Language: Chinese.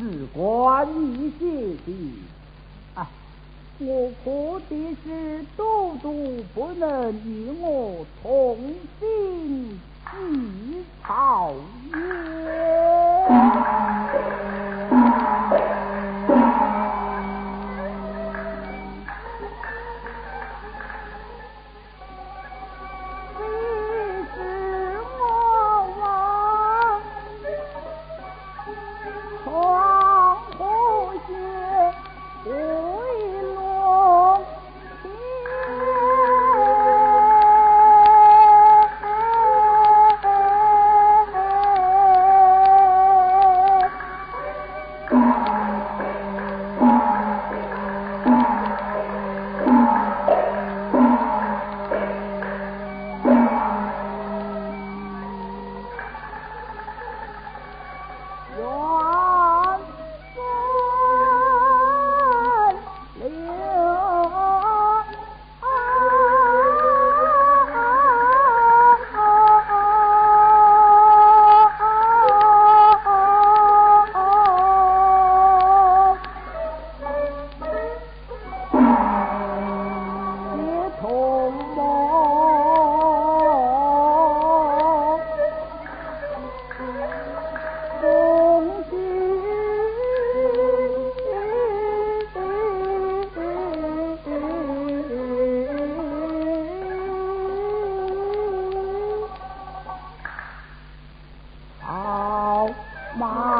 只管你写的。啊，我可的是都督不能与我同心一朝也。有妈